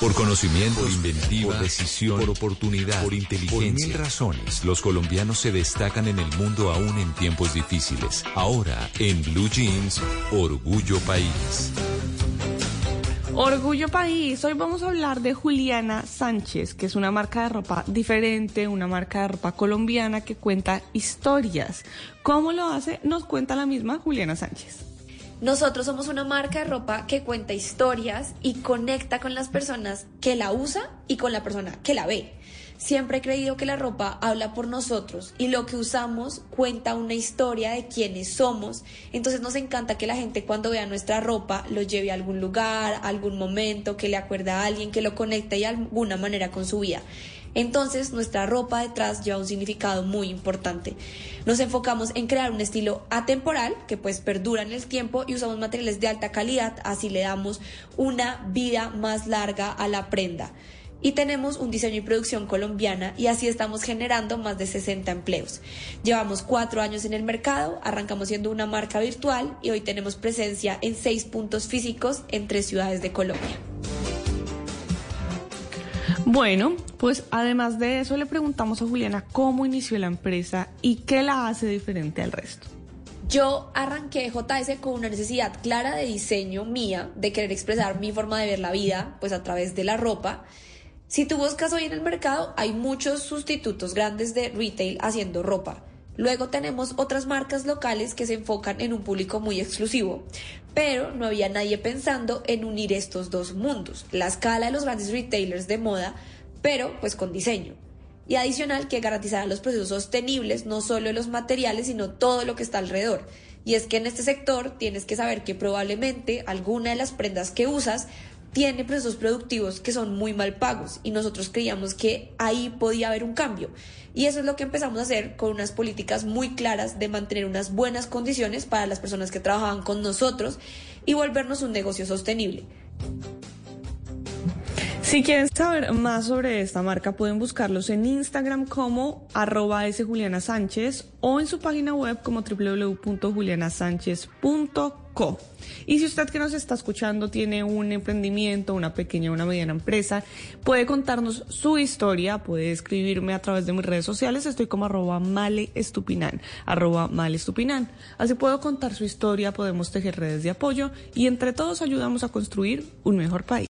Por conocimiento, por inventiva, por decisión, por oportunidad, por inteligencia. Por mil razones, los colombianos se destacan en el mundo aún en tiempos difíciles. Ahora, en Blue Jeans, Orgullo País. Orgullo País, hoy vamos a hablar de Juliana Sánchez, que es una marca de ropa diferente, una marca de ropa colombiana que cuenta historias. ¿Cómo lo hace? Nos cuenta la misma Juliana Sánchez. Nosotros somos una marca de ropa que cuenta historias y conecta con las personas que la usa y con la persona que la ve. Siempre he creído que la ropa habla por nosotros y lo que usamos cuenta una historia de quiénes somos. Entonces nos encanta que la gente cuando vea nuestra ropa lo lleve a algún lugar, a algún momento, que le acuerda a alguien, que lo conecte de alguna manera con su vida. Entonces nuestra ropa detrás lleva un significado muy importante. Nos enfocamos en crear un estilo atemporal que pues perdura en el tiempo y usamos materiales de alta calidad, así le damos una vida más larga a la prenda. Y tenemos un diseño y producción colombiana y así estamos generando más de 60 empleos. Llevamos cuatro años en el mercado, arrancamos siendo una marca virtual y hoy tenemos presencia en seis puntos físicos en tres ciudades de Colombia. Bueno, pues además de eso le preguntamos a Juliana cómo inició la empresa y qué la hace diferente al resto. Yo arranqué JS con una necesidad clara de diseño mía, de querer expresar mi forma de ver la vida, pues a través de la ropa. Si tú buscas hoy en el mercado, hay muchos sustitutos grandes de retail haciendo ropa. Luego tenemos otras marcas locales que se enfocan en un público muy exclusivo, pero no había nadie pensando en unir estos dos mundos, la escala de los grandes retailers de moda, pero pues con diseño. Y adicional que garantizara los procesos sostenibles, no solo los materiales, sino todo lo que está alrededor. Y es que en este sector tienes que saber que probablemente alguna de las prendas que usas tiene procesos productivos que son muy mal pagos y nosotros creíamos que ahí podía haber un cambio. Y eso es lo que empezamos a hacer con unas políticas muy claras de mantener unas buenas condiciones para las personas que trabajaban con nosotros y volvernos un negocio sostenible. Si quieren saber más sobre esta marca, pueden buscarlos en Instagram como arroba Juliana Sánchez o en su página web como www.julianasánchez.co. Y si usted que nos está escuchando tiene un emprendimiento, una pequeña o una mediana empresa, puede contarnos su historia, puede escribirme a través de mis redes sociales, estoy como arroba malestupinan, arroba malestupinan. Así puedo contar su historia, podemos tejer redes de apoyo y entre todos ayudamos a construir un mejor país.